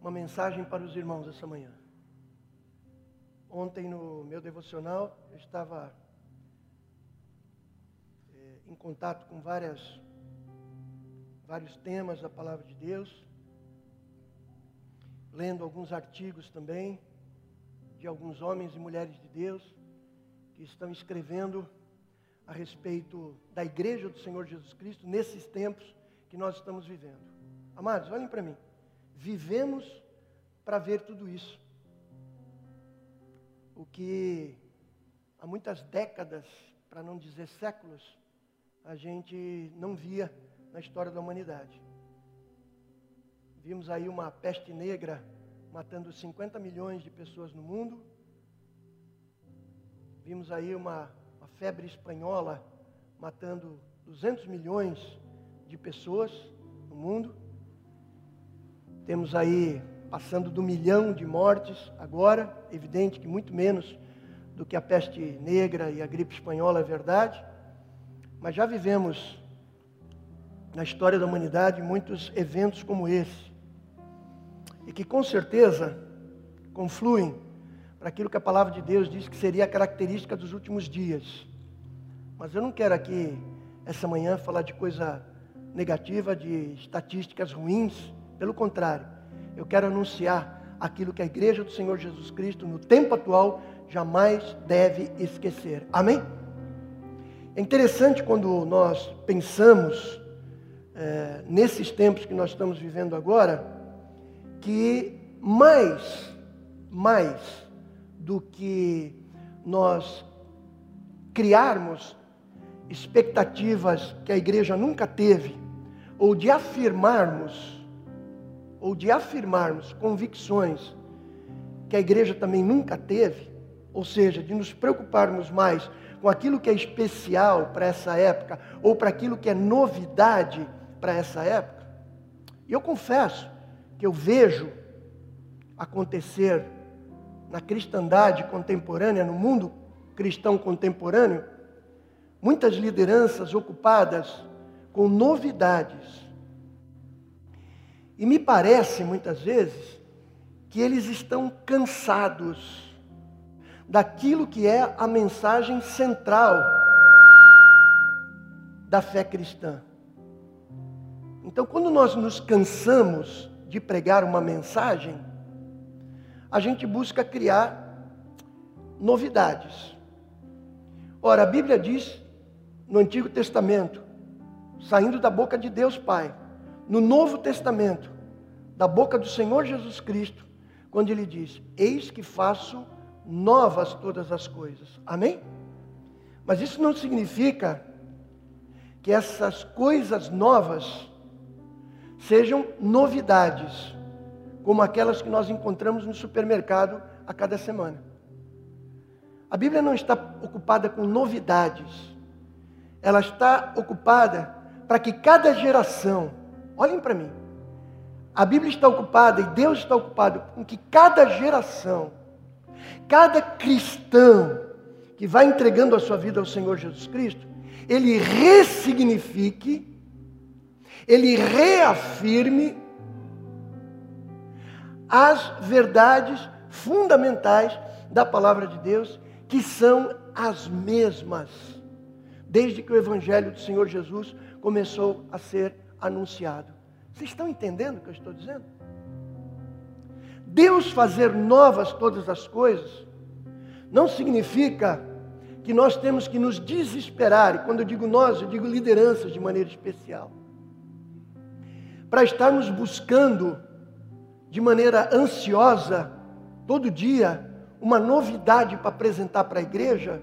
uma mensagem para os irmãos essa manhã. Ontem no meu devocional eu estava é, em contato com várias, vários temas da palavra de Deus, lendo alguns artigos também de alguns homens e mulheres de Deus que estão escrevendo a respeito da igreja do Senhor Jesus Cristo nesses tempos que nós estamos vivendo. Amados, olhem para mim. Vivemos para ver tudo isso. O que há muitas décadas, para não dizer séculos, a gente não via na história da humanidade. Vimos aí uma peste negra matando 50 milhões de pessoas no mundo. Vimos aí uma, uma febre espanhola matando 200 milhões de pessoas no mundo. Temos aí passando do milhão de mortes agora, evidente que muito menos do que a peste negra e a gripe espanhola é verdade, mas já vivemos na história da humanidade muitos eventos como esse, e que com certeza confluem para aquilo que a palavra de Deus diz que seria a característica dos últimos dias. Mas eu não quero aqui, essa manhã, falar de coisa negativa, de estatísticas ruins, pelo contrário, eu quero anunciar aquilo que a igreja do Senhor Jesus Cristo, no tempo atual, jamais deve esquecer. Amém? É interessante quando nós pensamos é, nesses tempos que nós estamos vivendo agora, que mais, mais do que nós criarmos expectativas que a igreja nunca teve, ou de afirmarmos, ou de afirmarmos convicções que a igreja também nunca teve, ou seja, de nos preocuparmos mais com aquilo que é especial para essa época, ou para aquilo que é novidade para essa época. E eu confesso que eu vejo acontecer na cristandade contemporânea, no mundo cristão contemporâneo, muitas lideranças ocupadas com novidades. E me parece, muitas vezes, que eles estão cansados daquilo que é a mensagem central da fé cristã. Então, quando nós nos cansamos de pregar uma mensagem, a gente busca criar novidades. Ora, a Bíblia diz no Antigo Testamento, saindo da boca de Deus Pai, no Novo Testamento, da boca do Senhor Jesus Cristo, quando ele diz: Eis que faço novas todas as coisas. Amém? Mas isso não significa que essas coisas novas sejam novidades, como aquelas que nós encontramos no supermercado a cada semana. A Bíblia não está ocupada com novidades, ela está ocupada para que cada geração, olhem para mim, a Bíblia está ocupada e Deus está ocupado com que cada geração, cada cristão que vai entregando a sua vida ao Senhor Jesus Cristo, ele ressignifique, ele reafirme as verdades fundamentais da palavra de Deus, que são as mesmas desde que o Evangelho do Senhor Jesus começou a ser anunciado. Vocês estão entendendo o que eu estou dizendo? Deus fazer novas todas as coisas não significa que nós temos que nos desesperar, e quando eu digo nós, eu digo lideranças de maneira especial, para estarmos buscando de maneira ansiosa, todo dia, uma novidade para apresentar para a igreja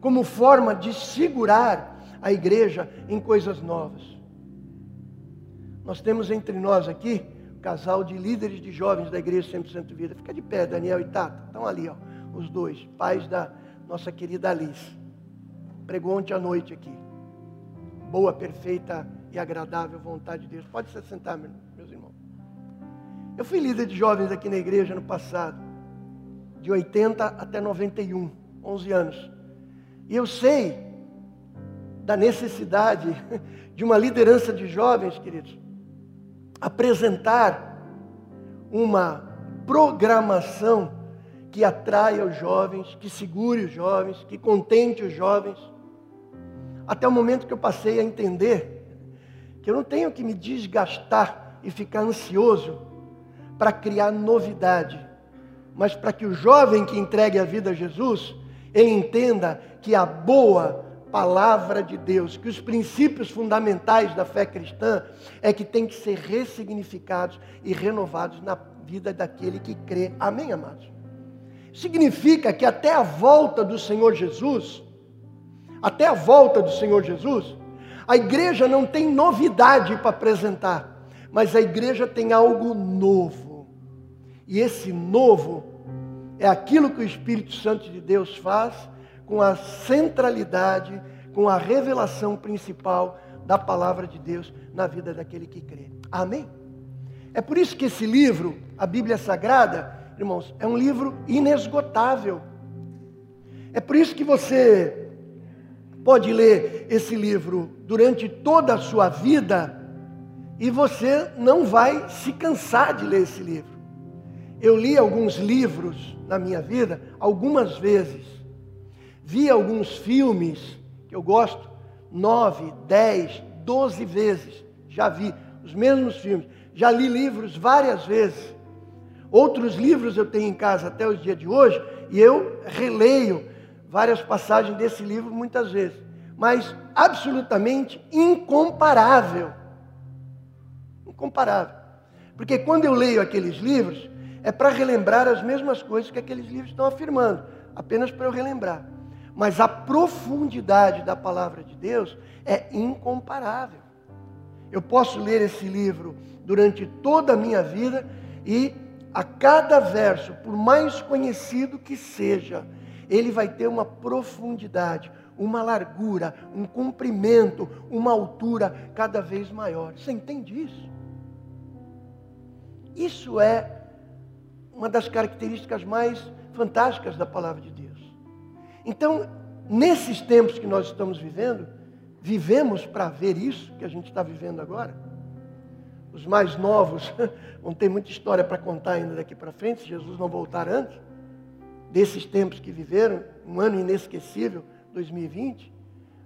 como forma de segurar a igreja em coisas novas. Nós temos entre nós aqui um casal de líderes de jovens da igreja 100% Vida. Fica de pé, Daniel e Tata. Estão ali, ó, os dois, pais da nossa querida Alice. Pregou ontem à noite aqui. Boa, perfeita e agradável vontade de Deus. Pode se sentar, meus irmãos. Eu fui líder de jovens aqui na igreja no passado, de 80 até 91, 11 anos. E eu sei da necessidade de uma liderança de jovens, queridos, apresentar uma programação que atraia os jovens, que segure os jovens, que contente os jovens. Até o momento que eu passei a entender que eu não tenho que me desgastar e ficar ansioso para criar novidade, mas para que o jovem que entregue a vida a Jesus, ele entenda que a boa palavra de Deus, que os princípios fundamentais da fé cristã é que tem que ser ressignificados e renovados na vida daquele que crê. Amém, amados? significa que até a volta do Senhor Jesus, até a volta do Senhor Jesus, a igreja não tem novidade para apresentar, mas a igreja tem algo novo. E esse novo é aquilo que o Espírito Santo de Deus faz com a centralidade, com a revelação principal da palavra de Deus na vida daquele que crê. Amém? É por isso que esse livro, a Bíblia Sagrada, irmãos, é um livro inesgotável. É por isso que você pode ler esse livro durante toda a sua vida e você não vai se cansar de ler esse livro. Eu li alguns livros na minha vida algumas vezes. Vi alguns filmes que eu gosto, nove, dez, doze vezes. Já vi os mesmos filmes. Já li livros várias vezes. Outros livros eu tenho em casa até os dias de hoje e eu releio várias passagens desse livro muitas vezes, mas absolutamente incomparável. Incomparável. Porque quando eu leio aqueles livros, é para relembrar as mesmas coisas que aqueles livros estão afirmando, apenas para eu relembrar. Mas a profundidade da palavra de Deus é incomparável. Eu posso ler esse livro durante toda a minha vida e a cada verso, por mais conhecido que seja, ele vai ter uma profundidade, uma largura, um comprimento, uma altura cada vez maior. Você entende isso? Isso é uma das características mais fantásticas da palavra de. Então, nesses tempos que nós estamos vivendo, vivemos para ver isso que a gente está vivendo agora. Os mais novos vão ter muita história para contar ainda daqui para frente, se Jesus não voltar antes, desses tempos que viveram, um ano inesquecível, 2020.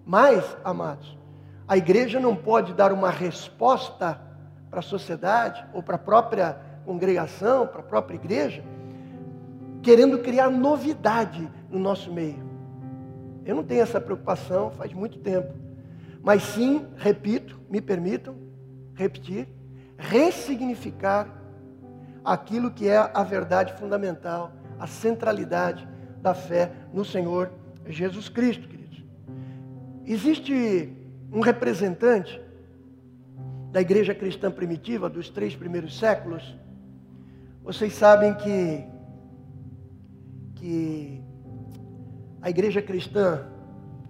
Mas, amados, a igreja não pode dar uma resposta para a sociedade ou para a própria congregação, para a própria igreja, querendo criar novidade no nosso meio. Eu não tenho essa preocupação faz muito tempo. Mas sim, repito, me permitam repetir, ressignificar aquilo que é a verdade fundamental, a centralidade da fé no Senhor Jesus Cristo, queridos. Existe um representante da igreja cristã primitiva dos três primeiros séculos. Vocês sabem que que a igreja cristã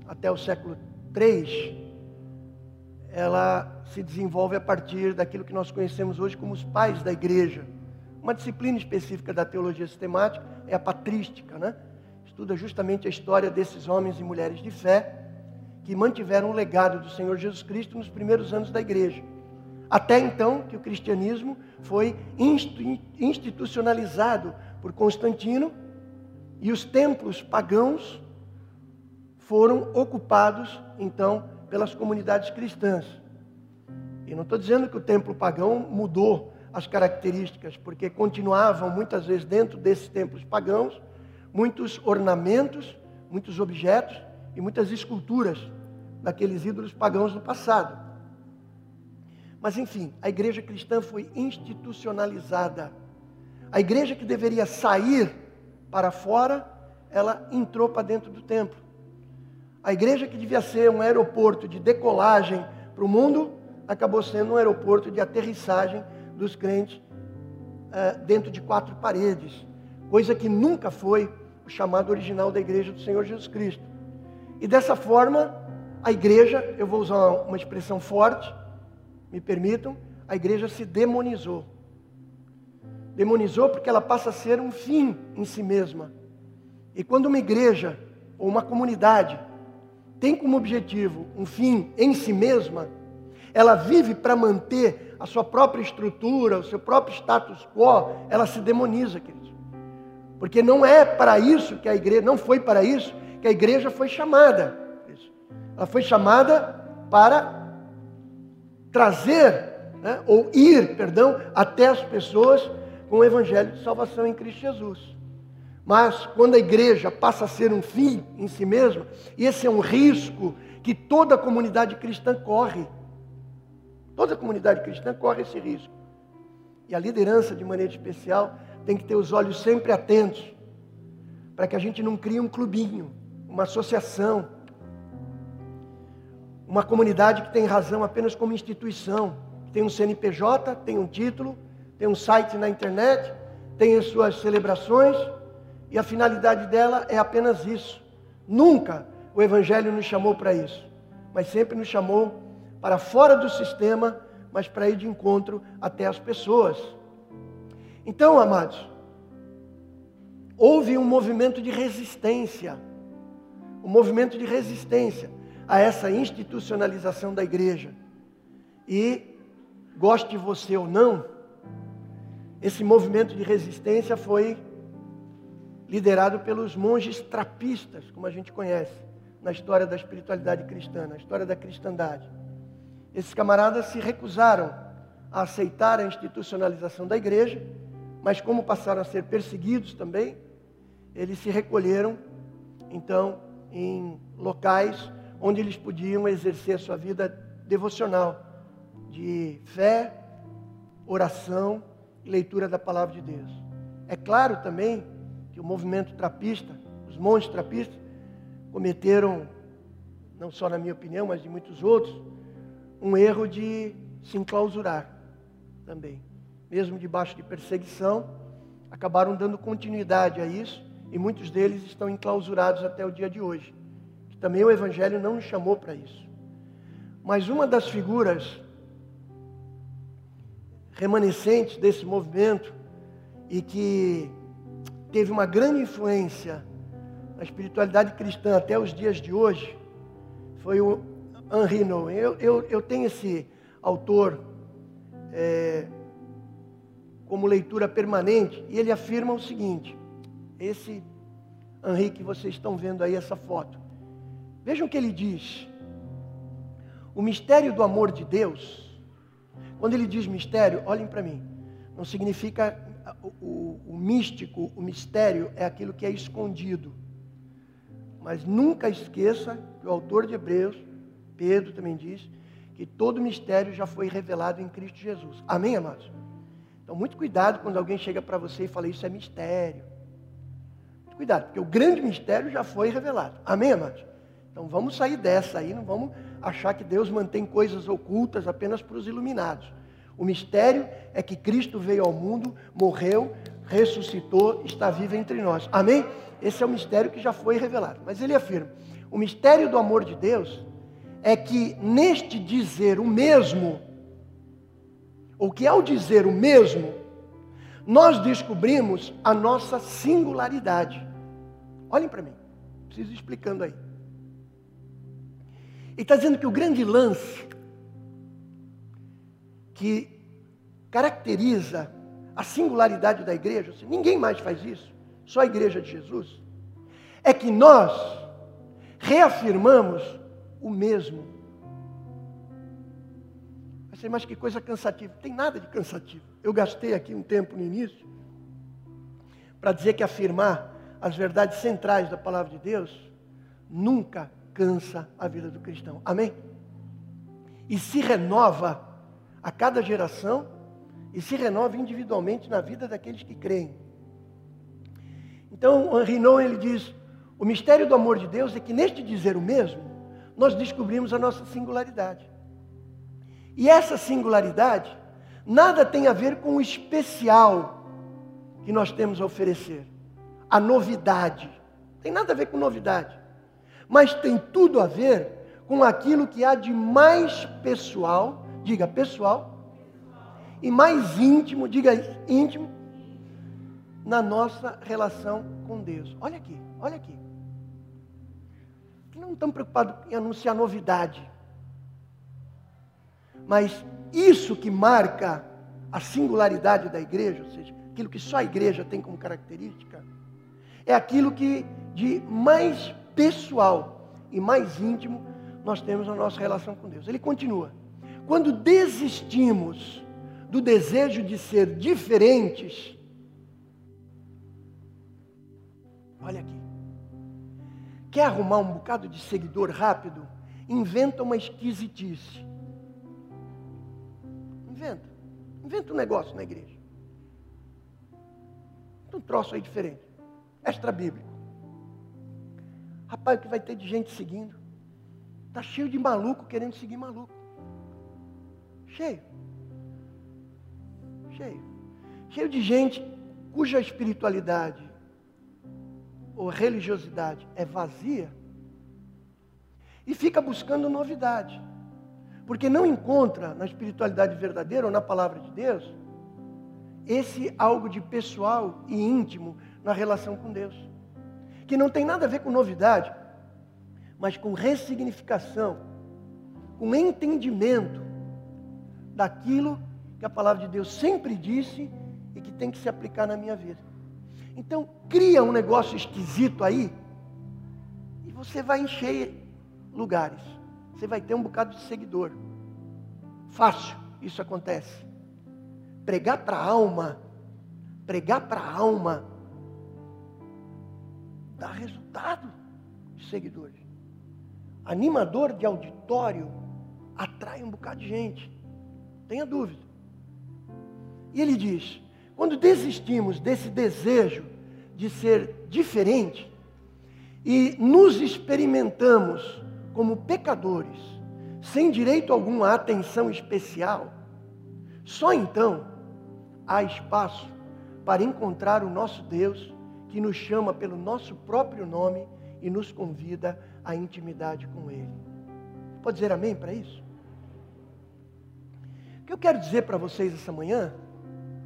até o século III ela se desenvolve a partir daquilo que nós conhecemos hoje como os pais da igreja. Uma disciplina específica da teologia sistemática é a patrística, né? Estuda justamente a história desses homens e mulheres de fé que mantiveram o legado do Senhor Jesus Cristo nos primeiros anos da igreja. Até então que o cristianismo foi institucionalizado por Constantino e os templos pagãos foram ocupados então pelas comunidades cristãs. E não estou dizendo que o templo pagão mudou as características, porque continuavam muitas vezes dentro desses templos pagãos muitos ornamentos, muitos objetos e muitas esculturas daqueles ídolos pagãos do passado. Mas enfim, a igreja cristã foi institucionalizada. A igreja que deveria sair para fora, ela entrou para dentro do templo. A igreja que devia ser um aeroporto de decolagem para o mundo, acabou sendo um aeroporto de aterrissagem dos crentes uh, dentro de quatro paredes, coisa que nunca foi o chamado original da igreja do Senhor Jesus Cristo. E dessa forma, a igreja, eu vou usar uma expressão forte, me permitam, a igreja se demonizou. Demonizou porque ela passa a ser um fim em si mesma. E quando uma igreja ou uma comunidade tem como objetivo um fim em si mesma, ela vive para manter a sua própria estrutura, o seu próprio status quo, ela se demoniza, queridos. Porque não é para isso que a igreja, não foi para isso que a igreja foi chamada. Ela foi chamada para trazer, né, ou ir, perdão, até as pessoas com o evangelho de salvação em Cristo Jesus. Mas quando a igreja passa a ser um fim em si mesma, esse é um risco que toda a comunidade cristã corre. Toda a comunidade cristã corre esse risco. E a liderança, de maneira especial, tem que ter os olhos sempre atentos, para que a gente não crie um clubinho, uma associação, uma comunidade que tem razão apenas como instituição, que tem um CNPJ, tem um título, tem um site na internet, tem as suas celebrações, e a finalidade dela é apenas isso. Nunca o Evangelho nos chamou para isso, mas sempre nos chamou para fora do sistema, mas para ir de encontro até as pessoas. Então, amados, houve um movimento de resistência, um movimento de resistência a essa institucionalização da igreja. E, goste você ou não, esse movimento de resistência foi liderado pelos monges trapistas, como a gente conhece na história da espiritualidade cristã, na história da cristandade. Esses camaradas se recusaram a aceitar a institucionalização da igreja, mas como passaram a ser perseguidos também, eles se recolheram, então, em locais onde eles podiam exercer a sua vida devocional, de fé, oração e leitura da palavra de Deus. É claro também que o movimento trapista, os monges trapistas, cometeram, não só na minha opinião, mas de muitos outros, um erro de se enclausurar também. Mesmo debaixo de perseguição, acabaram dando continuidade a isso e muitos deles estão enclausurados até o dia de hoje. Também o Evangelho não nos chamou para isso. Mas uma das figuras remanescentes desse movimento e que teve uma grande influência na espiritualidade cristã até os dias de hoje foi o Henri Nouwen. Eu, eu, eu tenho esse autor é, como leitura permanente e ele afirma o seguinte: esse Henri que vocês estão vendo aí, essa foto. Vejam o que ele diz. O mistério do amor de Deus quando ele diz mistério, olhem para mim, não significa o, o, místico, o mistério é aquilo que é escondido. Mas nunca esqueça que o autor de Hebreus, Pedro também diz, que todo mistério já foi revelado em Cristo Jesus. Amém, amados? Então, muito cuidado quando alguém chega para você e fala isso é mistério. Muito cuidado, porque o grande mistério já foi revelado. Amém, amados? Então, vamos sair dessa aí, não vamos achar que Deus mantém coisas ocultas apenas para os iluminados. O mistério é que Cristo veio ao mundo, morreu, ressuscitou, está vivo entre nós. Amém? Esse é o mistério que já foi revelado. Mas ele afirma: o mistério do amor de Deus é que neste dizer o mesmo, ou que ao dizer o mesmo, nós descobrimos a nossa singularidade. Olhem para mim, preciso explicando aí. Ele está dizendo que o grande lance que caracteriza a singularidade da igreja, assim, ninguém mais faz isso, só a igreja de Jesus, é que nós reafirmamos o mesmo. Você, mas que coisa cansativa. Tem nada de cansativo. Eu gastei aqui um tempo no início para dizer que afirmar as verdades centrais da palavra de Deus nunca cansa a vida do cristão. Amém? E se renova a cada geração e se renova individualmente na vida daqueles que creem. Então, Henri Nouwen, ele diz, o mistério do amor de Deus é que neste dizer o mesmo, nós descobrimos a nossa singularidade. E essa singularidade nada tem a ver com o especial que nós temos a oferecer. A novidade. Tem nada a ver com novidade mas tem tudo a ver com aquilo que há de mais pessoal, diga pessoal, e mais íntimo, diga íntimo, na nossa relação com Deus. Olha aqui, olha aqui. Não estamos preocupados em anunciar novidade, mas isso que marca a singularidade da igreja, ou seja, aquilo que só a igreja tem como característica, é aquilo que de mais pessoal e mais íntimo nós temos na nossa relação com Deus. Ele continua: quando desistimos do desejo de ser diferentes, olha aqui, quer arrumar um bocado de seguidor rápido? Inventa uma esquisitice. Inventa. Inventa um negócio na igreja. Um troço aí diferente. Extra bíblico. Rapaz, o que vai ter de gente seguindo? Está cheio de maluco querendo seguir maluco. Cheio. Cheio. Cheio de gente cuja espiritualidade ou religiosidade é vazia e fica buscando novidade. Porque não encontra na espiritualidade verdadeira ou na palavra de Deus esse algo de pessoal e íntimo na relação com Deus. Que não tem nada a ver com novidade, mas com ressignificação, com entendimento daquilo que a palavra de Deus sempre disse e que tem que se aplicar na minha vida. Então, cria um negócio esquisito aí e você vai encher lugares. Você vai ter um bocado de seguidor. Fácil, isso acontece. Pregar para a alma, pregar para a alma, dá resultado de seguidores. Animador de auditório atrai um bocado de gente. Tenha dúvida. E ele diz: quando desistimos desse desejo de ser diferente e nos experimentamos como pecadores, sem direito algum à atenção especial, só então há espaço para encontrar o nosso Deus que nos chama pelo nosso próprio nome e nos convida à intimidade com Ele. Pode dizer amém para isso? O que eu quero dizer para vocês essa manhã,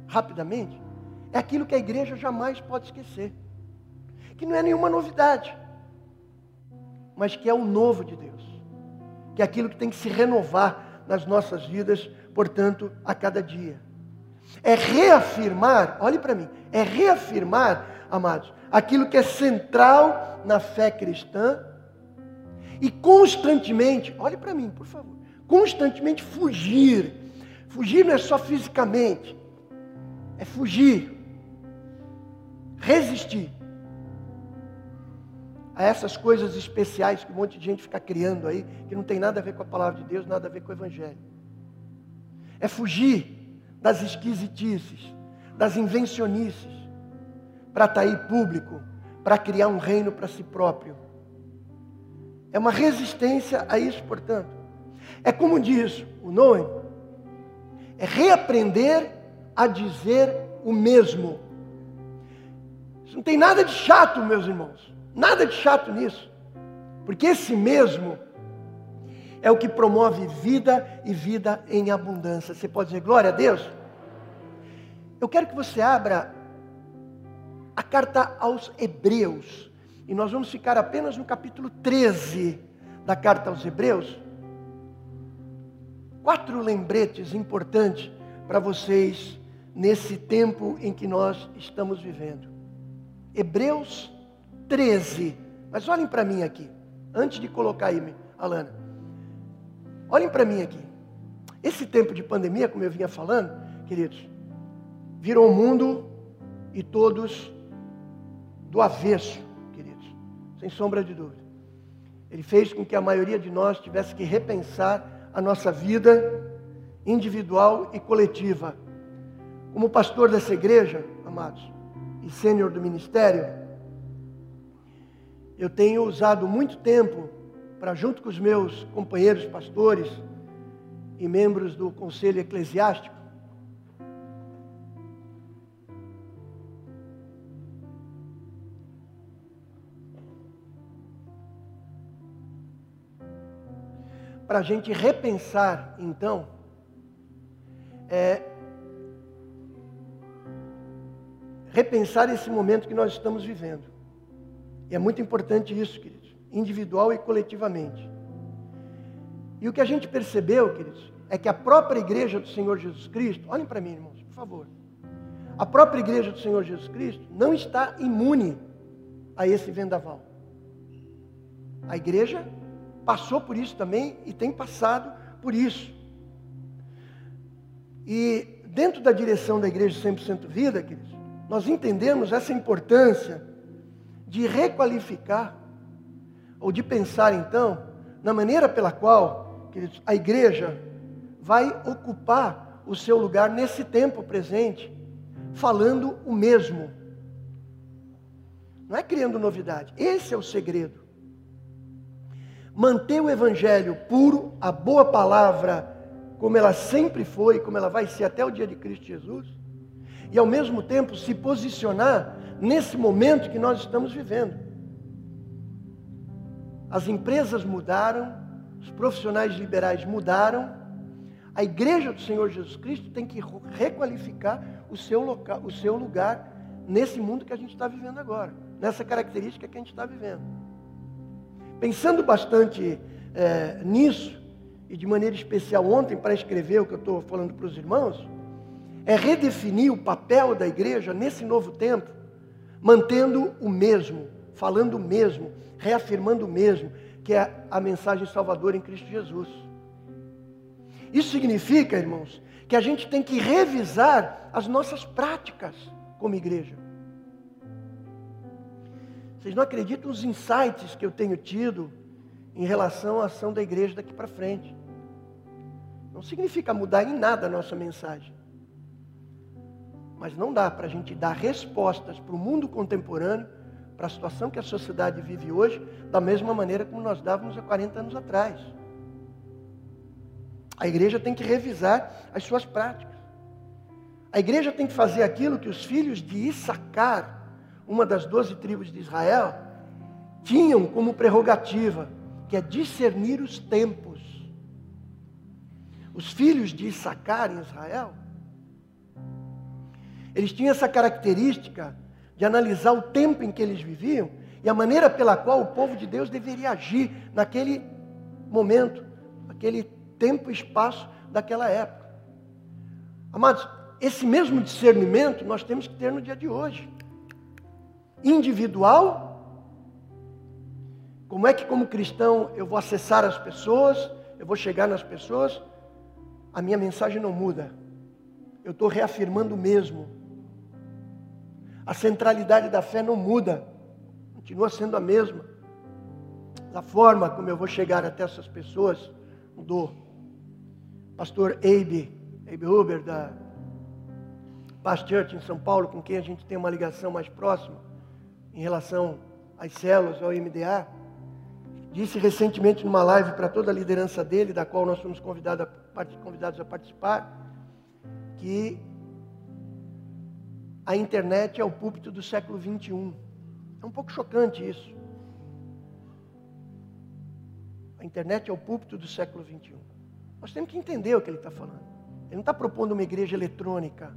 rapidamente, é aquilo que a igreja jamais pode esquecer. Que não é nenhuma novidade, mas que é o novo de Deus. Que é aquilo que tem que se renovar nas nossas vidas, portanto, a cada dia. É reafirmar, olhe para mim, é reafirmar, amados, aquilo que é central na fé cristã e constantemente, olhe para mim, por favor, constantemente fugir Fugir não é só fisicamente, é fugir, resistir a essas coisas especiais que um monte de gente fica criando aí, que não tem nada a ver com a palavra de Deus, nada a ver com o Evangelho. É fugir das esquisitices, das invencionices, para atrair público, para criar um reino para si próprio. É uma resistência a isso, portanto. É como diz o Noé, é reaprender a dizer o mesmo. Isso não tem nada de chato, meus irmãos. Nada de chato nisso. Porque esse mesmo é o que promove vida e vida em abundância. Você pode dizer glória a Deus? Eu quero que você abra a carta aos Hebreus. E nós vamos ficar apenas no capítulo 13 da carta aos Hebreus quatro lembretes importantes para vocês nesse tempo em que nós estamos vivendo. Hebreus 13. Mas olhem para mim aqui, antes de colocar aí, Alana. Olhem para mim aqui. Esse tempo de pandemia, como eu vinha falando, queridos, virou o mundo e todos do avesso, queridos, sem sombra de dúvida. Ele fez com que a maioria de nós tivesse que repensar a nossa vida individual e coletiva. Como pastor dessa igreja, amados, e sênior do ministério, eu tenho usado muito tempo para, junto com os meus companheiros pastores e membros do conselho eclesiástico, para a gente repensar, então, é, repensar esse momento que nós estamos vivendo. E é muito importante isso, queridos, individual e coletivamente. E o que a gente percebeu, queridos, é que a própria igreja do Senhor Jesus Cristo, olhem para mim, irmãos, por favor. A própria igreja do Senhor Jesus Cristo não está imune a esse vendaval. A igreja passou por isso também e tem passado por isso. E dentro da direção da igreja 100% vida, queridos, nós entendemos essa importância de requalificar ou de pensar então na maneira pela qual, queridos, a igreja vai ocupar o seu lugar nesse tempo presente, falando o mesmo. Não é criando novidade. Esse é o segredo manter o evangelho puro, a boa palavra, como ela sempre foi, como ela vai ser até o dia de Cristo Jesus, e ao mesmo tempo se posicionar nesse momento que nós estamos vivendo. As empresas mudaram, os profissionais liberais mudaram, a igreja do Senhor Jesus Cristo tem que requalificar o seu, local, o seu lugar nesse mundo que a gente está vivendo agora, nessa característica que a gente está vivendo. Pensando bastante é, nisso, e de maneira especial ontem para escrever o que eu estou falando para os irmãos, é redefinir o papel da igreja nesse novo tempo, mantendo o mesmo, falando o mesmo, reafirmando o mesmo, que é a mensagem salvadora em Cristo Jesus. Isso significa, irmãos, que a gente tem que revisar as nossas práticas como igreja. Vocês não acreditam os insights que eu tenho tido em relação à ação da igreja daqui para frente. Não significa mudar em nada a nossa mensagem. Mas não dá para a gente dar respostas para o mundo contemporâneo, para a situação que a sociedade vive hoje, da mesma maneira como nós dávamos há 40 anos atrás. A igreja tem que revisar as suas práticas. A igreja tem que fazer aquilo que os filhos de Issacar uma das doze tribos de Israel, tinham como prerrogativa, que é discernir os tempos. Os filhos de Issacar em Israel, eles tinham essa característica de analisar o tempo em que eles viviam e a maneira pela qual o povo de Deus deveria agir naquele momento, naquele tempo e espaço daquela época. Amados, esse mesmo discernimento nós temos que ter no dia de hoje individual. Como é que, como cristão, eu vou acessar as pessoas, eu vou chegar nas pessoas? A minha mensagem não muda. Eu estou reafirmando o mesmo. A centralidade da fé não muda, continua sendo a mesma. A forma como eu vou chegar até essas pessoas mudou. Pastor Abe, Abe Huber, da Past Church em São Paulo, com quem a gente tem uma ligação mais próxima, em relação às células, ao MDA, disse recentemente numa live para toda a liderança dele, da qual nós fomos convidados a, convidados a participar, que a internet é o púlpito do século 21. É um pouco chocante isso. A internet é o púlpito do século 21. Nós temos que entender o que ele está falando. Ele não está propondo uma igreja eletrônica.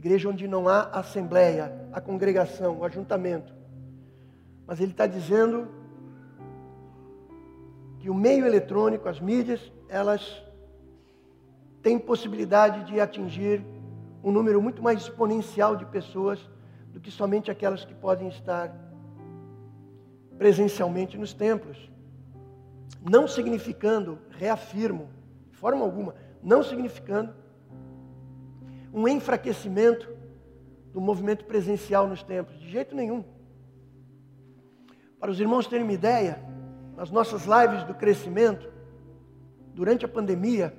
Igreja onde não há assembleia, a congregação, o ajuntamento. Mas ele está dizendo que o meio eletrônico, as mídias, elas têm possibilidade de atingir um número muito mais exponencial de pessoas do que somente aquelas que podem estar presencialmente nos templos. Não significando, reafirmo, de forma alguma, não significando um enfraquecimento do movimento presencial nos templos, de jeito nenhum. Para os irmãos terem uma ideia, nas nossas lives do crescimento, durante a pandemia,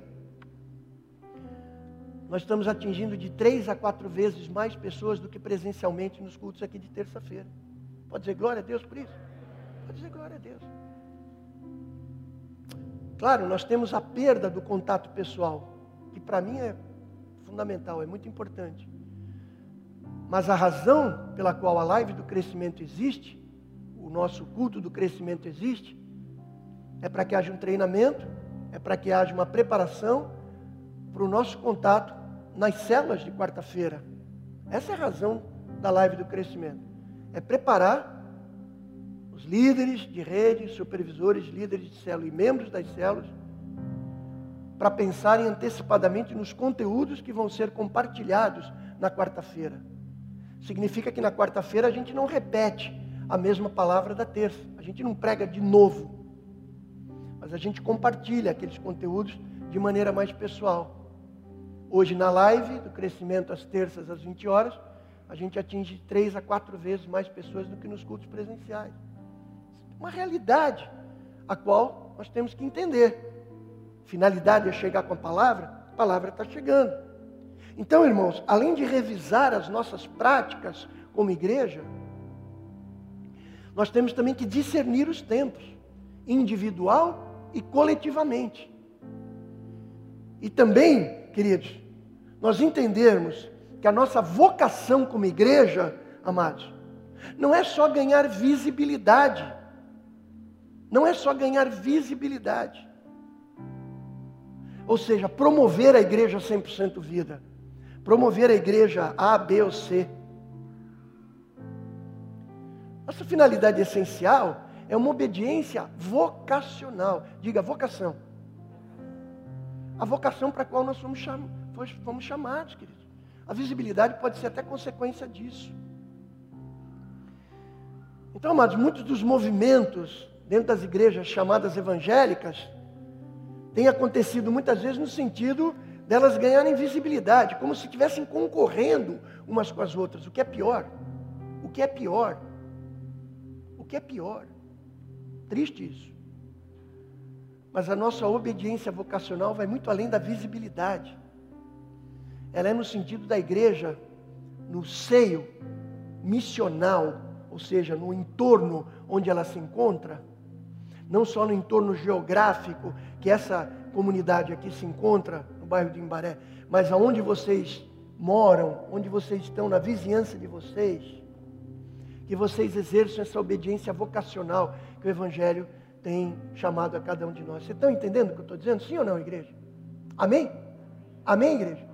nós estamos atingindo de três a quatro vezes mais pessoas do que presencialmente nos cultos aqui de terça-feira. Pode dizer glória a Deus por isso? Pode dizer glória a Deus. Claro, nós temos a perda do contato pessoal, que para mim é fundamental, é muito importante. Mas a razão pela qual a live do crescimento existe, o nosso culto do crescimento existe, é para que haja um treinamento, é para que haja uma preparação para o nosso contato nas células de quarta-feira. Essa é a razão da live do crescimento. É preparar os líderes de rede, supervisores, líderes de célula e membros das células para pensarem antecipadamente nos conteúdos que vão ser compartilhados na quarta-feira. Significa que na quarta-feira a gente não repete a mesma palavra da terça, a gente não prega de novo, mas a gente compartilha aqueles conteúdos de maneira mais pessoal. Hoje na live do crescimento às terças às 20 horas, a gente atinge três a quatro vezes mais pessoas do que nos cultos presenciais. Uma realidade a qual nós temos que entender finalidade é chegar com a palavra, a palavra está chegando. Então, irmãos, além de revisar as nossas práticas como igreja, nós temos também que discernir os tempos, individual e coletivamente. E também, queridos, nós entendermos que a nossa vocação como igreja, amados, não é só ganhar visibilidade. Não é só ganhar visibilidade. Ou seja, promover a igreja 100% vida. Promover a igreja A, B ou C. Nossa finalidade essencial é uma obediência vocacional. Diga, vocação. A vocação para a qual nós fomos, cham fomos chamados, queridos. A visibilidade pode ser até consequência disso. Então, amados, muitos dos movimentos dentro das igrejas chamadas evangélicas tem acontecido muitas vezes no sentido delas ganharem visibilidade, como se estivessem concorrendo umas com as outras, o que é pior. O que é pior. O que é pior. Triste isso. Mas a nossa obediência vocacional vai muito além da visibilidade. Ela é no sentido da igreja, no seio missional, ou seja, no entorno onde ela se encontra, não só no entorno geográfico que essa comunidade aqui se encontra, no bairro de Imbaré, mas aonde vocês moram, onde vocês estão, na vizinhança de vocês, que vocês exerçam essa obediência vocacional que o Evangelho tem chamado a cada um de nós. Vocês estão entendendo o que eu estou dizendo? Sim ou não, igreja? Amém? Amém, igreja?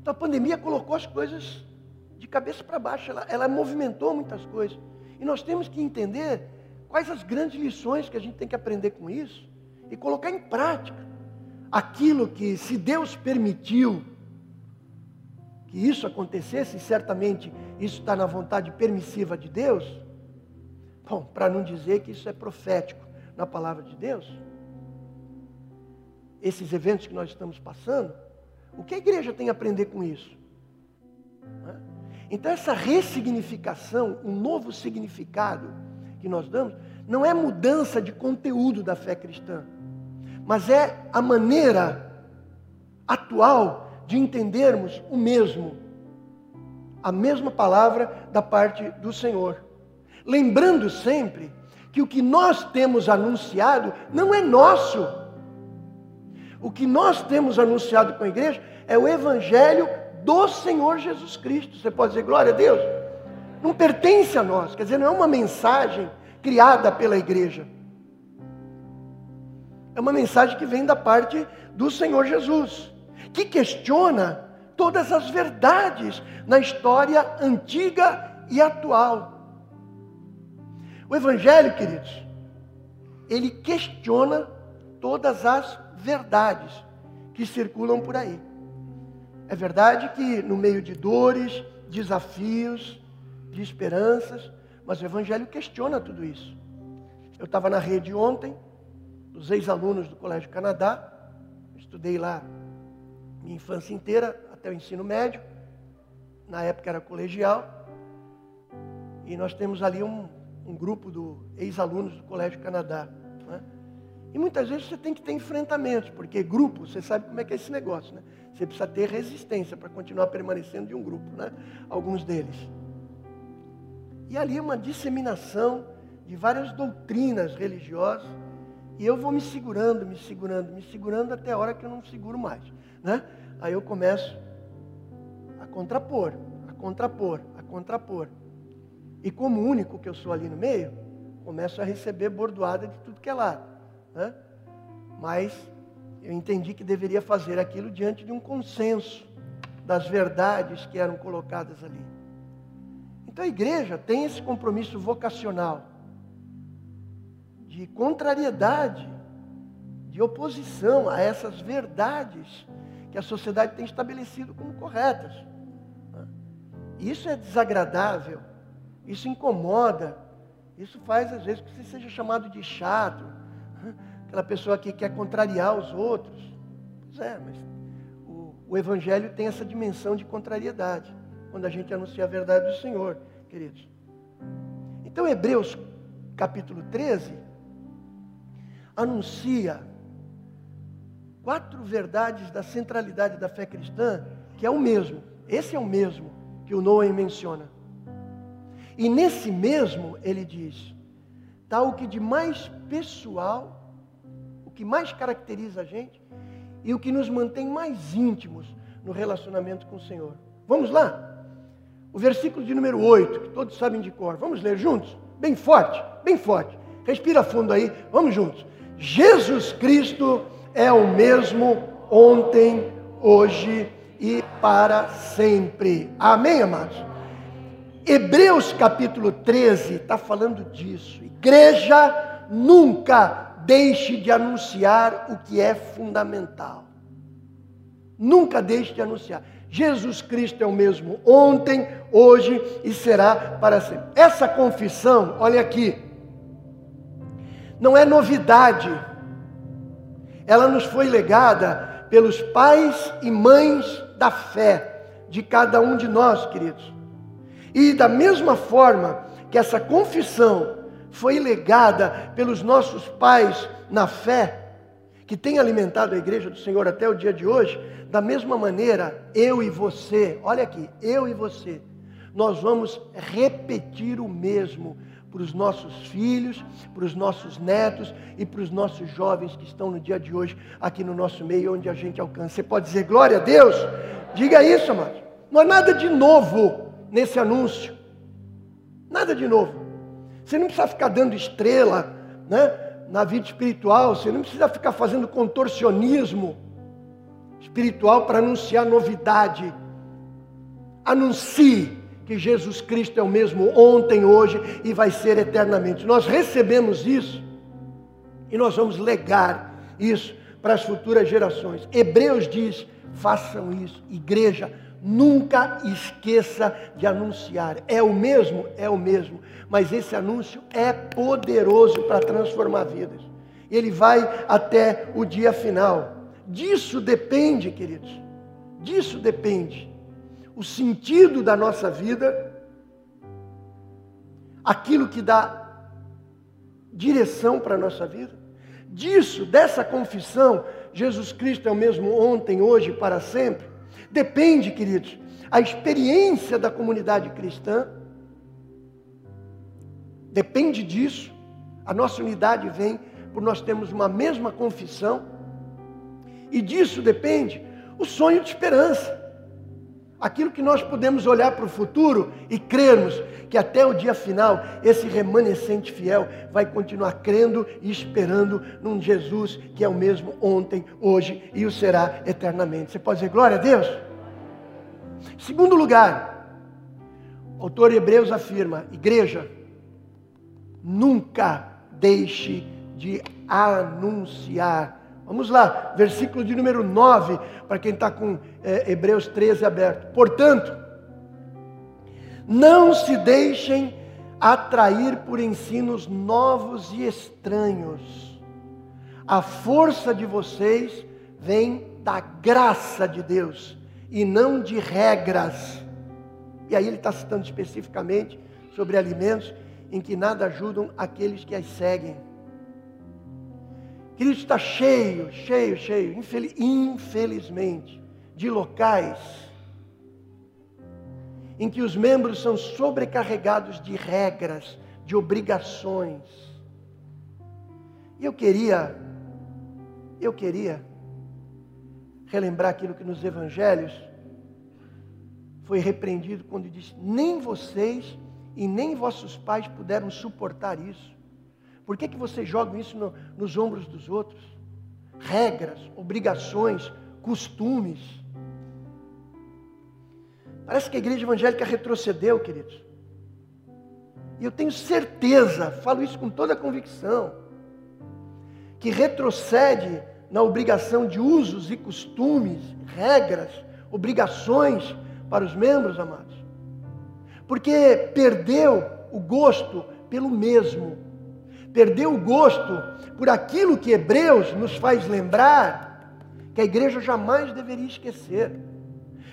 Então a pandemia colocou as coisas de cabeça para baixo, ela, ela movimentou muitas coisas. E nós temos que entender quais as grandes lições que a gente tem que aprender com isso e colocar em prática aquilo que, se Deus permitiu que isso acontecesse, e certamente isso está na vontade permissiva de Deus, bom, para não dizer que isso é profético na palavra de Deus, esses eventos que nós estamos passando, o que a igreja tem a aprender com isso? Então, essa ressignificação, um novo significado que nós damos, não é mudança de conteúdo da fé cristã, mas é a maneira atual de entendermos o mesmo, a mesma palavra da parte do Senhor. Lembrando sempre que o que nós temos anunciado não é nosso. O que nós temos anunciado com a igreja é o Evangelho do Senhor Jesus Cristo. Você pode dizer glória a Deus? Não pertence a nós, quer dizer, não é uma mensagem criada pela igreja. É uma mensagem que vem da parte do Senhor Jesus, que questiona todas as verdades na história antiga e atual. O Evangelho, queridos, ele questiona todas as verdades que circulam por aí. É verdade que no meio de dores, desafios, de esperanças, mas o Evangelho questiona tudo isso. Eu estava na rede ontem, dos ex-alunos do Colégio Canadá, estudei lá minha infância inteira, até o ensino médio, na época era colegial, e nós temos ali um, um grupo de ex-alunos do Colégio Canadá. Né? E muitas vezes você tem que ter enfrentamentos, porque grupo, você sabe como é que é esse negócio, né? Você precisa ter resistência para continuar permanecendo de um grupo, né? Alguns deles. E ali é uma disseminação de várias doutrinas religiosas, e eu vou me segurando, me segurando, me segurando até a hora que eu não seguro mais, né? Aí eu começo a contrapor, a contrapor, a contrapor. E como único que eu sou ali no meio, começo a receber bordoada de tudo que é lado. Né? Mas eu entendi que deveria fazer aquilo diante de um consenso das verdades que eram colocadas ali. Então a igreja tem esse compromisso vocacional de contrariedade de oposição a essas verdades que a sociedade tem estabelecido como corretas. Isso é desagradável, isso incomoda, isso faz às vezes que você seja chamado de chato, aquela pessoa que quer contrariar os outros. Pois é, mas o, o Evangelho tem essa dimensão de contrariedade, quando a gente anuncia a verdade do Senhor, queridos. Então, Hebreus capítulo 13 anuncia quatro verdades da centralidade da fé cristã, que é o mesmo. Esse é o mesmo que o Noé menciona. E nesse mesmo, ele diz: está o que de mais pessoal, o que mais caracteriza a gente e o que nos mantém mais íntimos no relacionamento com o Senhor. Vamos lá? O versículo de número 8, que todos sabem de cor. Vamos ler juntos? Bem forte, bem forte. Respira fundo aí, vamos juntos. Jesus Cristo é o mesmo ontem, hoje e para sempre. Amém, amados? Hebreus capítulo 13 está falando disso. Igreja nunca deixe de anunciar o que é fundamental. Nunca deixe de anunciar. Jesus Cristo é o mesmo ontem, hoje e será para sempre. Essa confissão, olha aqui, não é novidade ela nos foi legada pelos pais e mães da fé de cada um de nós, queridos. E da mesma forma que essa confissão foi legada pelos nossos pais na fé, que tem alimentado a igreja do Senhor até o dia de hoje, da mesma maneira, eu e você, olha aqui, eu e você, nós vamos repetir o mesmo para os nossos filhos, para os nossos netos e para os nossos jovens que estão no dia de hoje aqui no nosso meio, onde a gente alcança. Você pode dizer glória a Deus? Diga isso, amados. Não há nada de novo nesse anúncio. Nada de novo. Você não precisa ficar dando estrela né, na vida espiritual, você não precisa ficar fazendo contorcionismo espiritual para anunciar novidade. Anuncie que Jesus Cristo é o mesmo ontem, hoje e vai ser eternamente. Nós recebemos isso e nós vamos legar isso para as futuras gerações. Hebreus diz: façam isso, igreja. Nunca esqueça de anunciar. É o mesmo? É o mesmo. Mas esse anúncio é poderoso para transformar vidas. Ele vai até o dia final. Disso depende, queridos. Disso depende o sentido da nossa vida, aquilo que dá direção para a nossa vida. Disso, dessa confissão, Jesus Cristo é o mesmo ontem, hoje e para sempre. Depende, queridos, a experiência da comunidade cristã. Depende disso. A nossa unidade vem por nós termos uma mesma confissão. E disso depende o sonho de esperança. Aquilo que nós podemos olhar para o futuro e crermos que até o dia final, esse remanescente fiel vai continuar crendo e esperando num Jesus que é o mesmo ontem, hoje e o será eternamente. Você pode dizer glória a Deus? Segundo lugar, o autor Hebreus afirma: igreja, nunca deixe de anunciar Vamos lá, versículo de número 9, para quem está com é, Hebreus 13 aberto. Portanto, não se deixem atrair por ensinos novos e estranhos. A força de vocês vem da graça de Deus e não de regras. E aí ele está citando especificamente sobre alimentos em que nada ajudam aqueles que as seguem. Cristo está cheio, cheio, cheio, infelizmente, de locais em que os membros são sobrecarregados de regras, de obrigações. E eu queria, eu queria relembrar aquilo que nos evangelhos foi repreendido quando disse: nem vocês e nem vossos pais puderam suportar isso. Por que, que vocês jogam isso no, nos ombros dos outros? Regras, obrigações, costumes. Parece que a igreja evangélica retrocedeu, queridos. E eu tenho certeza, falo isso com toda a convicção, que retrocede na obrigação de usos e costumes, regras, obrigações para os membros, amados. Porque perdeu o gosto pelo mesmo. Perdeu o gosto por aquilo que Hebreus nos faz lembrar que a igreja jamais deveria esquecer.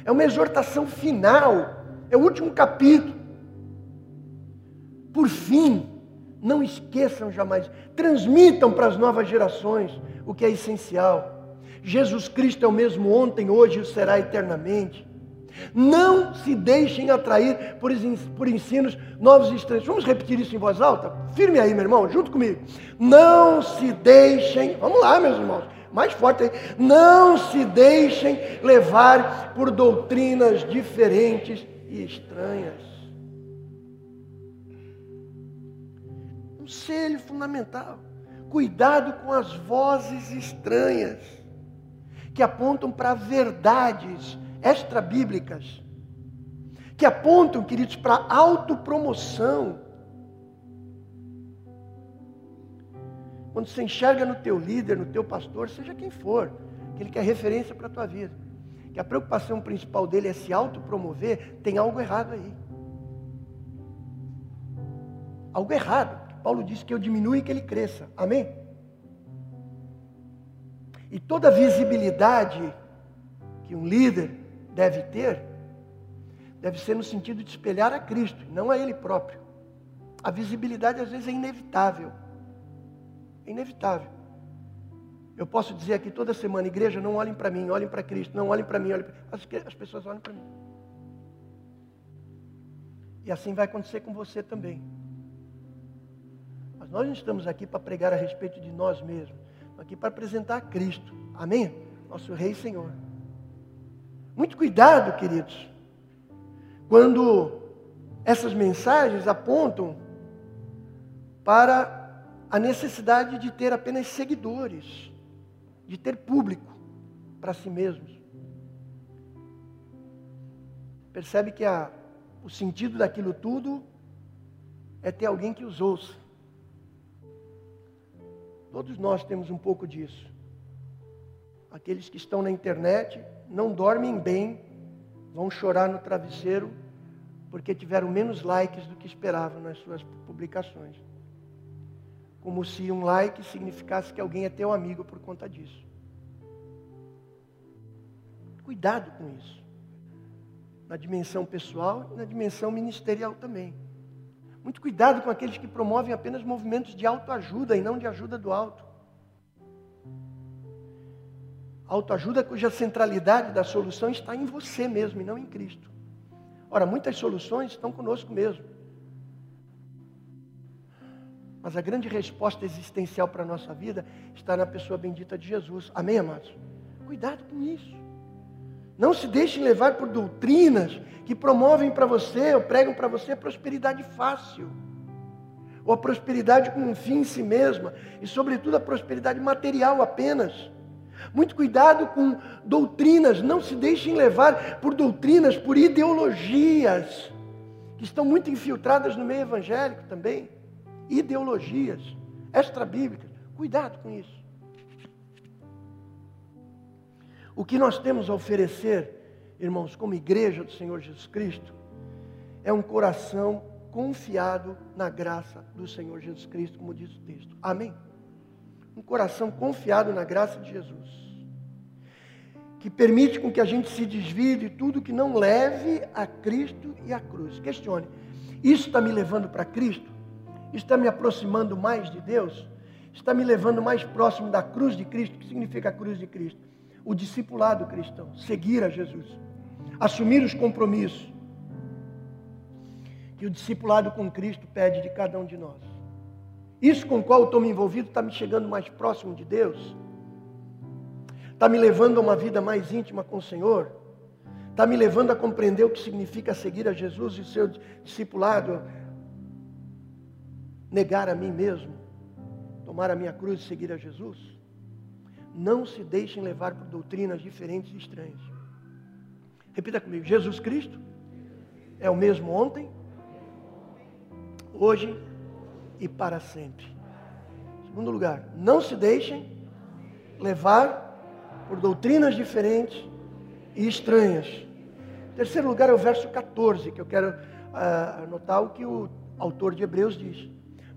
É uma exortação final, é o último capítulo. Por fim, não esqueçam jamais, transmitam para as novas gerações o que é essencial. Jesus Cristo é o mesmo ontem, hoje e será eternamente. Não se deixem atrair por, ensinos novos e estranhos. Vamos repetir isso em voz alta? Firme aí, meu irmão, junto comigo. Não se deixem, vamos lá, meus irmãos, mais forte. Não se deixem levar por doutrinas diferentes e estranhas. Conselho fundamental. Cuidado com as vozes estranhas que apontam para verdades extra-bíblicas, que apontam, queridos, para autopromoção. Quando você enxerga no teu líder, no teu pastor, seja quem for, que ele quer referência para a tua vida, que a preocupação principal dele é se autopromover, tem algo errado aí. Algo errado. Paulo disse que eu diminua e que ele cresça. Amém? E toda visibilidade que um líder deve ter, deve ser no sentido de espelhar a Cristo, não a Ele próprio. A visibilidade às vezes é inevitável. É inevitável. Eu posso dizer aqui toda semana, igreja, não olhem para mim, olhem para Cristo, não olhem para mim, olhem pra... as, as pessoas olham para mim. E assim vai acontecer com você também. Mas nós não estamos aqui para pregar a respeito de nós mesmos, estamos aqui para apresentar a Cristo. Amém? Nosso Rei e Senhor. Muito cuidado, queridos, quando essas mensagens apontam para a necessidade de ter apenas seguidores, de ter público para si mesmos. Percebe que a, o sentido daquilo tudo é ter alguém que os ouça. Todos nós temos um pouco disso. Aqueles que estão na internet não dormem bem, vão chorar no travesseiro porque tiveram menos likes do que esperavam nas suas publicações. Como se um like significasse que alguém é teu amigo por conta disso. Cuidado com isso. Na dimensão pessoal e na dimensão ministerial também. Muito cuidado com aqueles que promovem apenas movimentos de autoajuda e não de ajuda do alto. Autoajuda cuja centralidade da solução está em você mesmo e não em Cristo. Ora, muitas soluções estão conosco mesmo. Mas a grande resposta existencial para a nossa vida está na pessoa bendita de Jesus. Amém, amados? Cuidado com isso. Não se deixem levar por doutrinas que promovem para você ou pregam para você a prosperidade fácil. Ou a prosperidade com um fim em si mesma. E, sobretudo, a prosperidade material apenas. Muito cuidado com doutrinas, não se deixem levar por doutrinas, por ideologias, que estão muito infiltradas no meio evangélico também. Ideologias extra-bíblicas. Cuidado com isso. O que nós temos a oferecer, irmãos, como igreja do Senhor Jesus Cristo, é um coração confiado na graça do Senhor Jesus Cristo, como diz o texto. Amém? um coração confiado na graça de Jesus, que permite com que a gente se desvie de tudo que não leve a Cristo e a cruz. Questione: isso está me levando para Cristo? Está me aproximando mais de Deus? Está me levando mais próximo da cruz de Cristo? O que significa a cruz de Cristo? O discipulado cristão, seguir a Jesus, assumir os compromissos que o discipulado com Cristo pede de cada um de nós. Isso com o qual eu estou me envolvido está me chegando mais próximo de Deus? Está me levando a uma vida mais íntima com o Senhor? Está me levando a compreender o que significa seguir a Jesus e seu discipulado? Negar a mim mesmo? Tomar a minha cruz e seguir a Jesus? Não se deixem levar por doutrinas diferentes e estranhas. Repita comigo: Jesus Cristo é o mesmo ontem, hoje e para sempre. Segundo lugar, não se deixem levar por doutrinas diferentes e estranhas. Terceiro lugar é o verso 14, que eu quero uh, anotar o que o autor de Hebreus diz.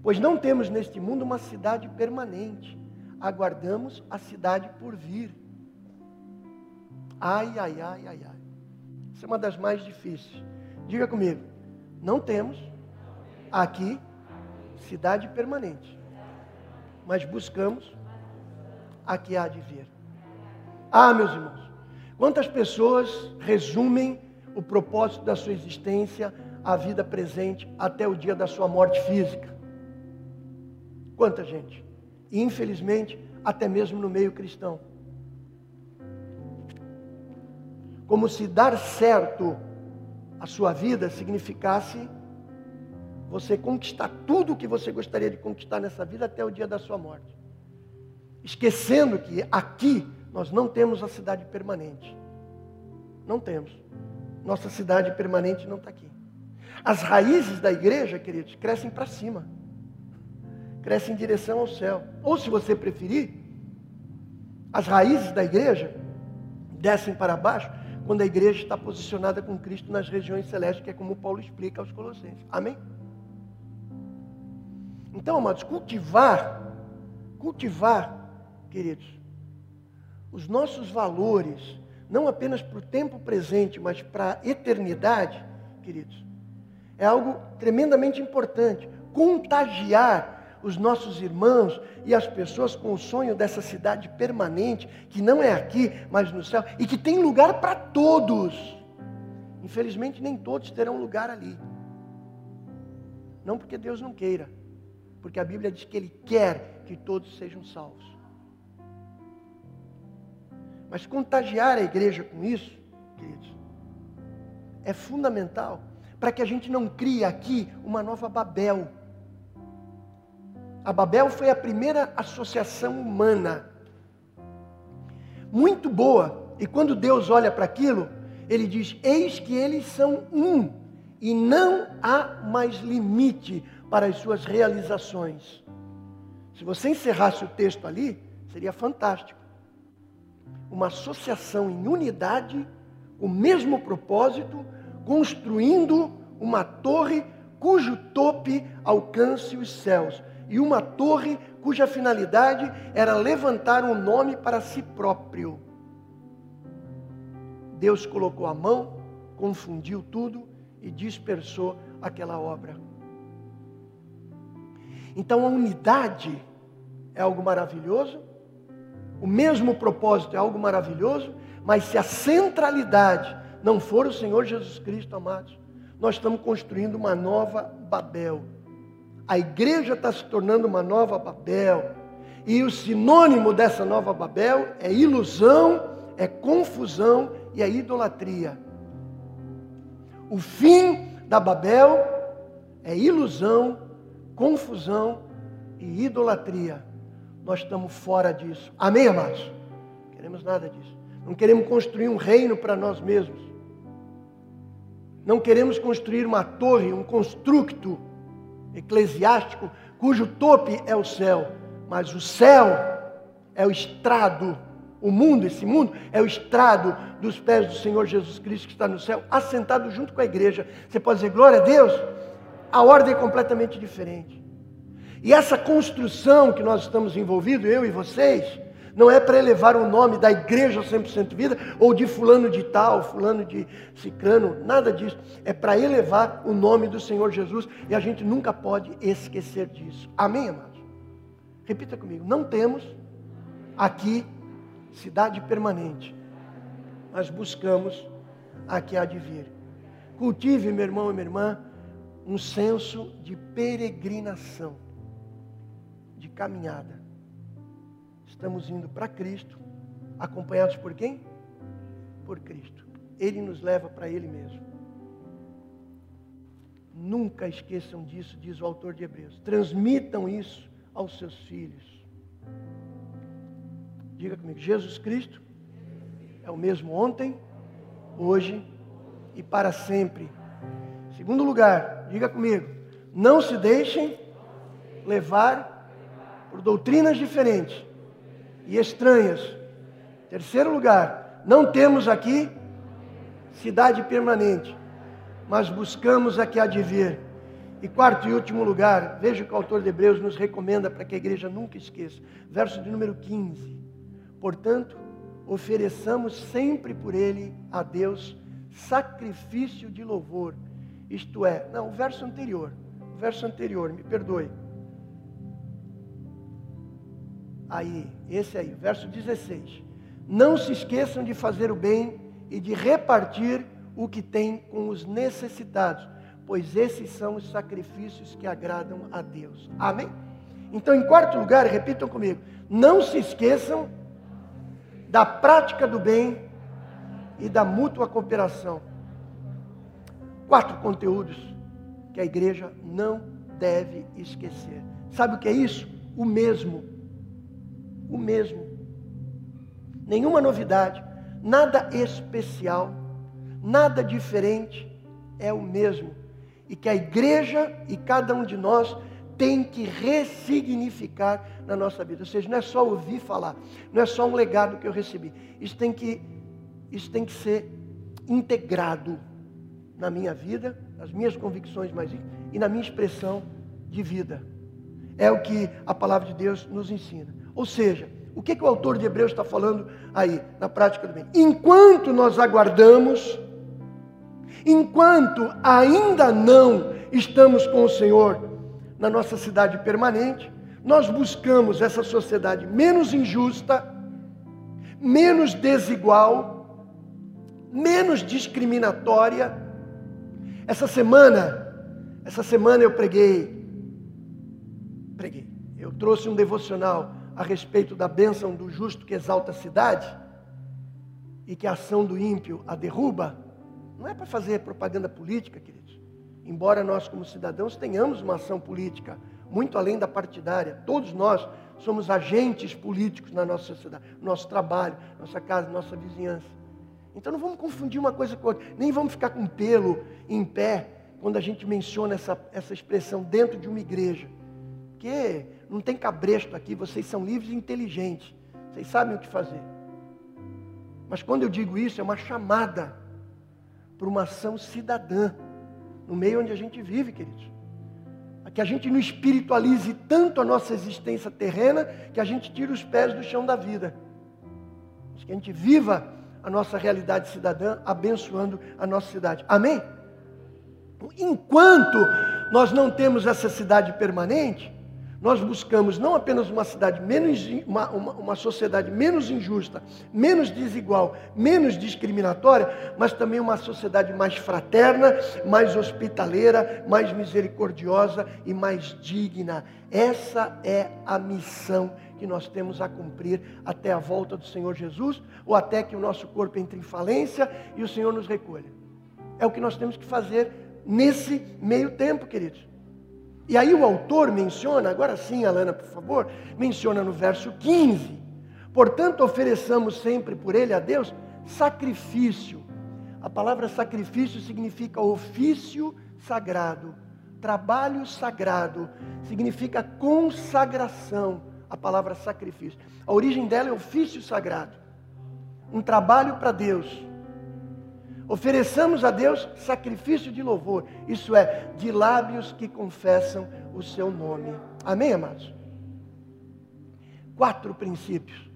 Pois não temos neste mundo uma cidade permanente, aguardamos a cidade por vir. Ai, ai, ai, ai, ai. Essa é uma das mais difíceis. Diga comigo, não temos aqui cidade permanente, mas buscamos a que há de vir. Ah, meus irmãos, quantas pessoas resumem o propósito da sua existência à vida presente até o dia da sua morte física? Quanta gente? E, infelizmente, até mesmo no meio cristão. Como se dar certo a sua vida significasse você conquistar tudo o que você gostaria de conquistar nessa vida até o dia da sua morte. Esquecendo que aqui nós não temos a cidade permanente. Não temos. Nossa cidade permanente não está aqui. As raízes da igreja, queridos, crescem para cima. Crescem em direção ao céu. Ou se você preferir, as raízes da igreja descem para baixo quando a igreja está posicionada com Cristo nas regiões celestes, que é como Paulo explica aos Colossenses. Amém? Então, amados, cultivar, cultivar, queridos, os nossos valores, não apenas para o tempo presente, mas para a eternidade, queridos, é algo tremendamente importante. Contagiar os nossos irmãos e as pessoas com o sonho dessa cidade permanente, que não é aqui, mas no céu, e que tem lugar para todos. Infelizmente, nem todos terão lugar ali. Não porque Deus não queira, porque a Bíblia diz que Ele quer que todos sejam salvos. Mas contagiar a igreja com isso, queridos, é fundamental para que a gente não crie aqui uma nova Babel. A Babel foi a primeira associação humana, muito boa, e quando Deus olha para aquilo, ele diz: Eis que eles são um, e não há mais limite para as suas realizações. Se você encerrasse o texto ali, seria fantástico. Uma associação em unidade, o mesmo propósito, construindo uma torre cujo tope alcance os céus, e uma torre cuja finalidade era levantar um nome para si próprio. Deus colocou a mão, confundiu tudo e dispersou aquela obra. Então a unidade é algo maravilhoso, o mesmo propósito é algo maravilhoso, mas se a centralidade não for o Senhor Jesus Cristo, amados, nós estamos construindo uma nova Babel. A igreja está se tornando uma nova Babel. E o sinônimo dessa nova Babel é ilusão, é confusão e é idolatria. O fim da Babel é ilusão, confusão e idolatria. Nós estamos fora disso. Amém, amados? Não queremos nada disso. Não queremos construir um reino para nós mesmos. Não queremos construir uma torre, um constructo eclesiástico cujo tope é o céu, mas o céu é o estrado, o mundo, esse mundo, é o estrado dos pés do Senhor Jesus Cristo que está no céu, assentado junto com a igreja. Você pode dizer glória a Deus? A ordem é completamente diferente. E essa construção que nós estamos envolvidos, eu e vocês, não é para elevar o nome da igreja 100% vida, ou de fulano de tal, fulano de cicrano, nada disso. É para elevar o nome do Senhor Jesus, e a gente nunca pode esquecer disso. Amém, amados? Repita comigo, não temos aqui cidade permanente, mas buscamos a que há de vir. Cultive, meu irmão e minha irmã, um senso de peregrinação, de caminhada. Estamos indo para Cristo, acompanhados por quem? Por Cristo. Ele nos leva para Ele mesmo. Nunca esqueçam disso, diz o autor de Hebreus. Transmitam isso aos seus filhos. Diga comigo, Jesus Cristo é o mesmo ontem, hoje e para sempre. Segundo lugar, diga comigo, não se deixem levar por doutrinas diferentes e estranhas. Terceiro lugar, não temos aqui cidade permanente, mas buscamos a que há de vir. E quarto e último lugar, veja que o autor de Hebreus nos recomenda para que a igreja nunca esqueça. Verso de número 15. Portanto, ofereçamos sempre por ele a Deus sacrifício de louvor. Isto é, não, o verso anterior, o verso anterior, me perdoe. Aí, esse aí, verso 16. Não se esqueçam de fazer o bem e de repartir o que tem com os necessitados, pois esses são os sacrifícios que agradam a Deus. Amém? Então, em quarto lugar, repitam comigo: não se esqueçam da prática do bem e da mútua cooperação. Quatro conteúdos que a igreja não deve esquecer. Sabe o que é isso? O mesmo. O mesmo. Nenhuma novidade, nada especial, nada diferente, é o mesmo. E que a igreja e cada um de nós tem que ressignificar na nossa vida. Ou seja, não é só ouvir falar, não é só um legado que eu recebi. Isso tem que, isso tem que ser integrado na minha vida, nas minhas convicções mais e na minha expressão de vida. É o que a palavra de Deus nos ensina. Ou seja, o que, que o autor de Hebreus está falando aí, na prática do bem? Enquanto nós aguardamos, enquanto ainda não estamos com o Senhor na nossa cidade permanente, nós buscamos essa sociedade menos injusta, menos desigual, menos discriminatória. Essa semana, essa semana eu preguei, preguei, eu trouxe um devocional a respeito da bênção do justo que exalta a cidade e que a ação do ímpio a derruba, não é para fazer propaganda política, queridos. Embora nós, como cidadãos, tenhamos uma ação política muito além da partidária, todos nós somos agentes políticos na nossa sociedade, no nosso trabalho, nossa casa, nossa vizinhança. Então não vamos confundir uma coisa com outra, nem vamos ficar com pelo em pé quando a gente menciona essa, essa expressão dentro de uma igreja. Porque não tem cabresto aqui, vocês são livres e inteligentes. Vocês sabem o que fazer. Mas quando eu digo isso, é uma chamada para uma ação cidadã no meio onde a gente vive, queridos. Que a gente não espiritualize tanto a nossa existência terrena que a gente tire os pés do chão da vida. Mas que a gente viva a nossa realidade cidadã, abençoando a nossa cidade. Amém? Enquanto nós não temos essa cidade permanente, nós buscamos não apenas uma cidade menos, uma, uma, uma, sociedade menos injusta, menos desigual, menos discriminatória, mas também uma sociedade mais fraterna, mais hospitaleira, mais misericordiosa e mais digna. Essa é a missão que nós temos a cumprir até a volta do Senhor Jesus, ou até que o nosso corpo entre em falência e o Senhor nos recolha. É o que nós temos que fazer nesse meio tempo, queridos. E aí o autor menciona, agora sim, Alana, por favor, menciona no verso 15: Portanto, ofereçamos sempre por ele a Deus sacrifício. A palavra sacrifício significa ofício sagrado, trabalho sagrado, significa consagração. A palavra sacrifício. A origem dela é ofício sagrado, um trabalho para Deus Ofereçamos a Deus sacrifício de louvor, isso é, de lábios que confessam o seu nome. Amém, amados? Quatro princípios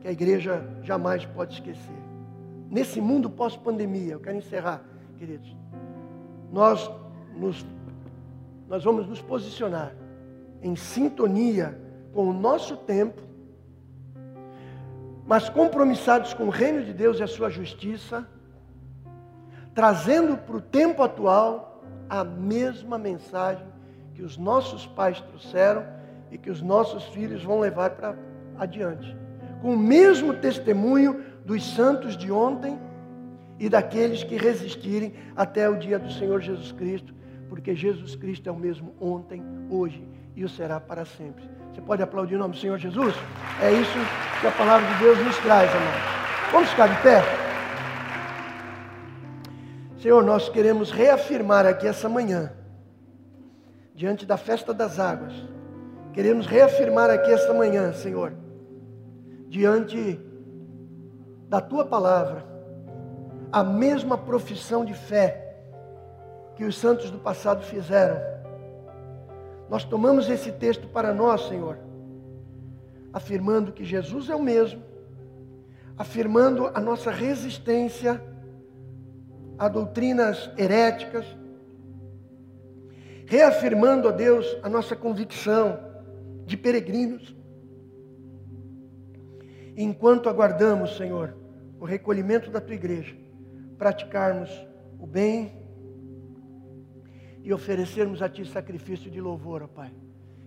que a igreja jamais pode esquecer. Nesse mundo pós-pandemia, eu quero encerrar, queridos. Nós, nos, nós vamos nos posicionar em sintonia com o nosso tempo, mas compromissados com o reino de Deus e a sua justiça trazendo para o tempo atual a mesma mensagem que os nossos pais trouxeram e que os nossos filhos vão levar para adiante. Com o mesmo testemunho dos santos de ontem e daqueles que resistirem até o dia do Senhor Jesus Cristo, porque Jesus Cristo é o mesmo ontem, hoje e o será para sempre. Você pode aplaudir o nome do Senhor Jesus? É isso que a palavra de Deus nos traz, amados. Vamos ficar de pé? Senhor, nós queremos reafirmar aqui essa manhã, diante da festa das águas, Queremos reafirmar aqui esta manhã, Senhor, diante da tua palavra, a mesma profissão de fé que os santos do passado fizeram. Nós tomamos esse texto para nós, Senhor, afirmando que Jesus é o mesmo, afirmando a nossa resistência a doutrinas heréticas, reafirmando a Deus a nossa convicção de peregrinos. Enquanto aguardamos, Senhor, o recolhimento da tua igreja, praticarmos o bem e oferecermos a ti sacrifício de louvor, ó Pai.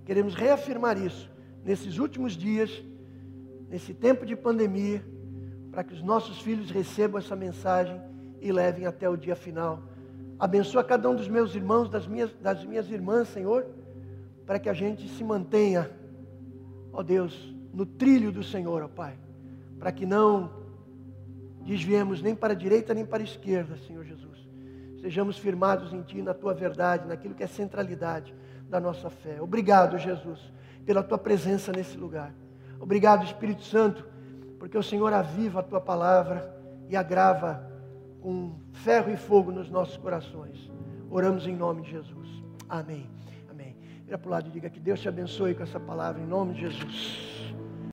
Queremos reafirmar isso nesses últimos dias, nesse tempo de pandemia, para que os nossos filhos recebam essa mensagem e levem até o dia final. Abençoa cada um dos meus irmãos, das minhas, das minhas irmãs, Senhor, para que a gente se mantenha, ó Deus, no trilho do Senhor, ó Pai, para que não desviemos nem para a direita nem para a esquerda, Senhor Jesus. Sejamos firmados em Ti, na Tua verdade, naquilo que é centralidade da nossa fé. Obrigado, Jesus, pela Tua presença nesse lugar. Obrigado, Espírito Santo, porque o Senhor aviva a Tua palavra e agrava com ferro e fogo nos nossos corações. Oramos em nome de Jesus. Amém. Amém. Vira para o lado e diga que Deus te abençoe com essa palavra em nome de Jesus.